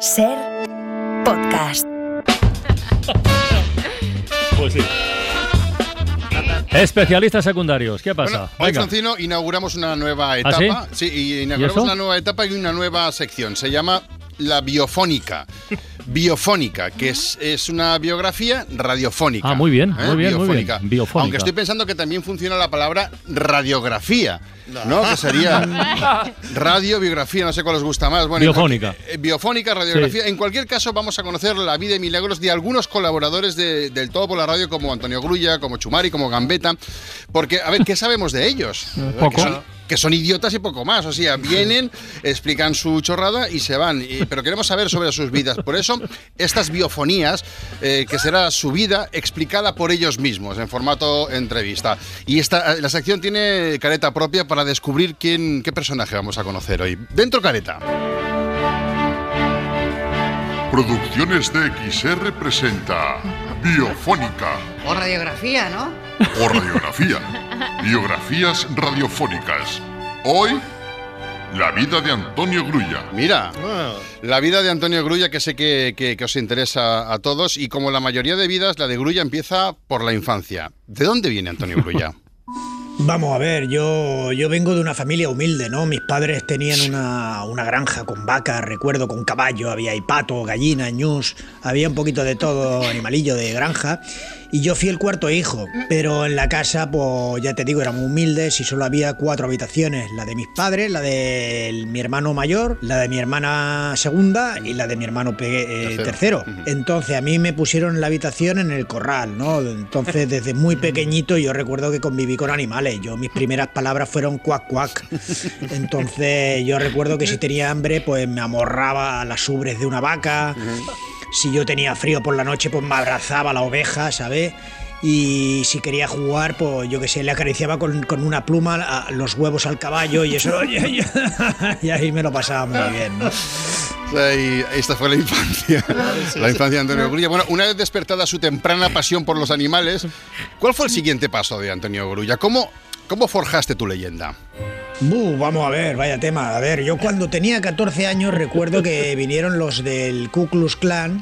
Ser podcast. Pues sí. Especialistas secundarios, ¿qué pasa? Bueno, hoy, Venga. Francino, inauguramos una nueva ¿Ah, etapa. sí? y inauguramos una nueva etapa y una nueva sección. Se llama La Biofónica. Biofónica, que es, es una biografía radiofónica. Ah, muy bien, muy bien, muy biofónica. bien. Biofónica. Aunque estoy pensando que también funciona la palabra radiografía, ¿no? Que sería radio, biografía, no sé cuál os gusta más. Bueno, Biofónica. eh, biofónica, radiografía. En cualquier caso, vamos a conocer la vida y milagros de algunos colaboradores de- del Todo por la Radio, como Antonio Grulla, como Chumari, como Gambetta. Porque, a ver, ¿qué sabemos de ellos? Poco. Que son, idiotas y poco más. O sea, vienen, explican su chorrada y se van. Y- pero queremos saber sobre sus vidas. Por eso, estas biofonías, eh, que será su vida explicada por ellos mismos, en formato entrevista. Y esta, la sección tiene careta propia para descubrir quién, qué personaje vamos a conocer hoy. Dentro careta. Producciones DXR presenta Biofónica O radiografía, ¿no? o Radiografía. Biografías radiofónicas. Hoy, la vida de Antonio Grulla. Mira, la vida de Antonio Grulla, que sé que, que- que os interesa a todos, y como la mayoría de vidas, la de Grulla empieza por la infancia. ¿De dónde viene Antonio Grulla? Vamos a ver, yo, yo vengo de una familia humilde, ¿no? Mis padres tenían una, una granja con vacas, recuerdo, con caballo, había ahí pato, gallina, ñus, había un poquito de todo, animalillo de granja. Y yo fui el cuarto hijo, pero en la casa, pues ya te digo, éramos humildes y solo había cuatro habitaciones, la de mis padres, la de mi hermano mayor, la de mi hermana segunda y la de mi hermano pe- eh, Tercero. Entonces a mí me pusieron en la habitación en el corral, ¿no? Entonces desde muy pequeñito yo recuerdo que conviví con animales. Yo mis primeras palabras fueron cuac cuac. Entonces yo recuerdo que si tenía hambre pues me amorraba a las ubres de una vaca. Si yo tenía frío por la noche pues me abrazaba la oveja, ¿sabes? Y si quería jugar, pues yo que sé, le acariciaba con, con una pluma a- los huevos al caballo y eso, y ahí me lo pasaba muy bien, ¿no? Y esta fue la infancia. La infancia de Antonio Grulla. Bueno, una vez despertada su temprana pasión por los animales, ¿cuál fue el siguiente paso de Antonio Grulla? ¿Cómo, cómo forjaste tu leyenda? Buh, vamos a ver, vaya tema. A ver, yo cuando tenía 14 años recuerdo que vinieron los del Ku Klux Klan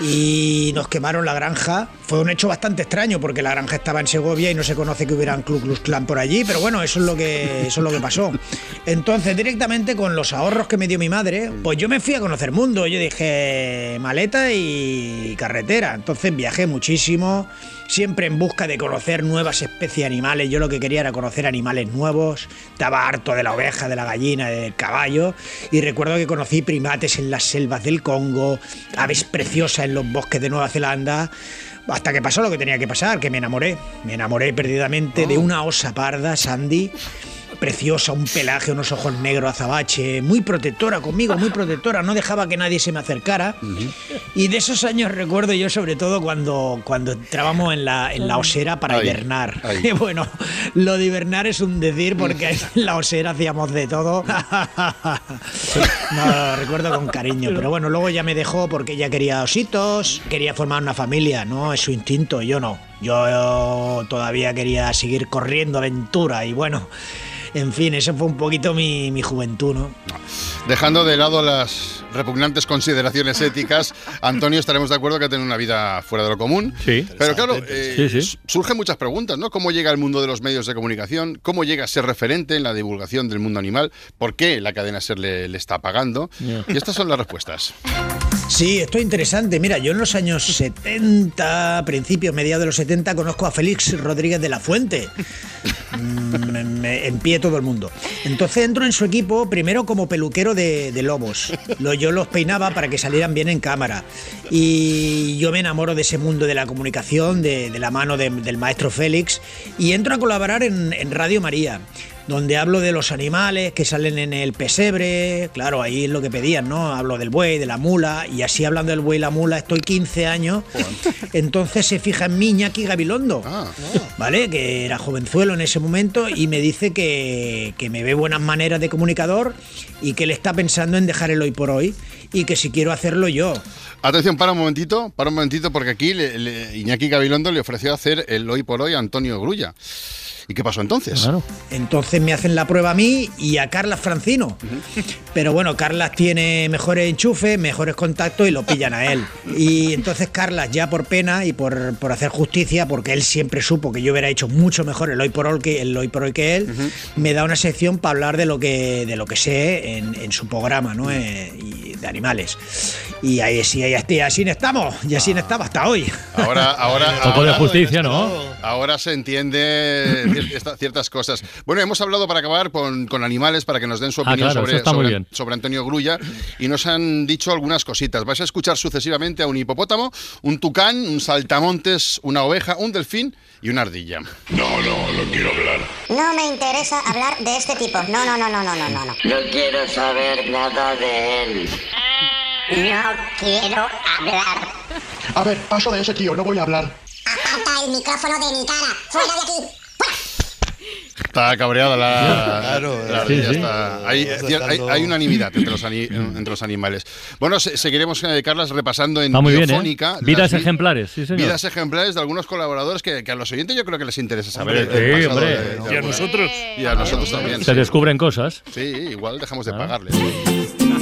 y nos quemaron la granja. Fue un hecho bastante extraño porque la granja estaba en Segovia y no se conoce que hubieran Ku Klux Klan por allí, pero bueno, eso es lo que eso es lo que pasó. Entonces, directamente con los ahorros que me dio mi madre, pues yo me fui a conocer mundo. Yo dije maleta y carretera. Entonces viajé muchísimo siempre en busca de conocer nuevas especies animales. Yo lo que quería era conocer animales nuevos. Estaba harto de la oveja, de la gallina, del caballo. Y recuerdo que conocí primates en las selvas del Congo, aves preciosas en los bosques de Nueva Zelanda. Hasta que pasó lo que tenía que pasar, que me enamoré. Me enamoré perdidamente de una osa parda, Sandy. Preciosa, un pelaje, unos ojos negros azabache, muy protectora conmigo, muy protectora, no dejaba que nadie se me acercara. Y de esos años recuerdo yo sobre todo cuando, cuando entrábamos en la, en la osera para Ahí, hibernar. ahí. Bueno, lo de hibernar es un decir porque en la osera hacíamos de todo. No, lo recuerdo con cariño, pero bueno, luego ya me dejó porque ella quería ositos, quería formar una familia, ¿no? Es su instinto, yo no. Yo todavía quería seguir corriendo aventura y bueno, en fin, eso fue un poquito mi, mi juventud, ¿no? Dejando de lado las repugnantes consideraciones éticas, Antonio, estaremos de acuerdo que tiene una vida fuera de lo común. Sí. Pero claro, eh, Sí, sí. s- surgen muchas preguntas, ¿no? ¿Cómo llega al mundo de los medios de comunicación? ¿Cómo llega a ser referente en la divulgación del mundo animal? ¿Por qué la cadena SER le, le está pagando? Y estas son las respuestas. Sí, esto es interesante. Mira, yo en los años 70, principios, mediados de los 70, conozco a Félix Rodríguez de la Fuente. Mm, en pie todo el mundo. Entonces entro en su equipo primero como peluquero de, lobos. Lo- yo los peinaba para que salieran bien en cámara. Y yo me enamoro de ese mundo de la comunicación, de, la mano de- del maestro Félix, y entro a colaborar en Radio María donde hablo de los animales que salen en el pesebre, claro, ahí es lo que pedían, ¿no? Hablo del buey, de la mula, y así hablando del buey y la mula estoy 15 años, entonces se fija en mí Iñaki Gabilondo, Ah. ¿vale? Que era jovenzuelo en ese momento y me dice que, que me ve buenas maneras de comunicador y que él está pensando en dejar el hoy por hoy y que si quiero hacerlo yo. Atención, para un momentito, para un momentito, porque aquí le- le- Iñaki Gabilondo le ofreció hacer el hoy por hoy a Antonio Grulla. ¿Y qué pasó entonces? Claro. Entonces me hacen la prueba a mí y a Carlas Francino. Pero bueno, Carlas tiene mejores enchufes, mejores contactos y lo pillan a él. Y entonces Carlas, ya por pena y por, por hacer justicia, porque él siempre supo que yo hubiera hecho mucho mejor el hoy por hoy que, el hoy, por hoy que él, me da una sección para hablar de lo que, de lo que sé en, en su programa, ¿no? Eh, y de animales. Y ahí sí, ahí, así estamos, y así estaba hasta hoy. Ahora, ahora, Un poco de justicia, ¿no? Ahora se entiende esta- ciertas cosas. Bueno, hemos hablado para acabar con, con animales para que nos den su Ah, opinión claro, sobre, sobre- sobre Antonio Grulla y nos han dicho algunas cositas. Vais a escuchar sucesivamente a un hipopótamo, un tucán, un saltamontes, una oveja, un delfín y una ardilla. No, no, no quiero hablar. No me interesa hablar de este tipo. No, no, no, no, no, no, no. No No quiero saber nada de él. No quiero hablar. A ver, paso de ese tío, no voy a hablar. Aparta el micrófono de mi cara. Fuera de aquí. Está cabreada la, Claro, la sí, ardilla, sí. está- hay, hay- hay unanimidad entre los, ani- entre los animales. Bueno, se- seguiremos, eh, Carlas, repasando en muy bien, ¿eh? Biofónica Vidas las ejemplares, sí, señor. Vidas ejemplares de algunos colaboradores que, que a los oyentes yo creo que les interesa saber. el- el sí, pasado hombre. de- de Y a nosotros. Y a nosotros también. Se sí. descubren cosas. Sí, igual dejamos de Ah. pagarles.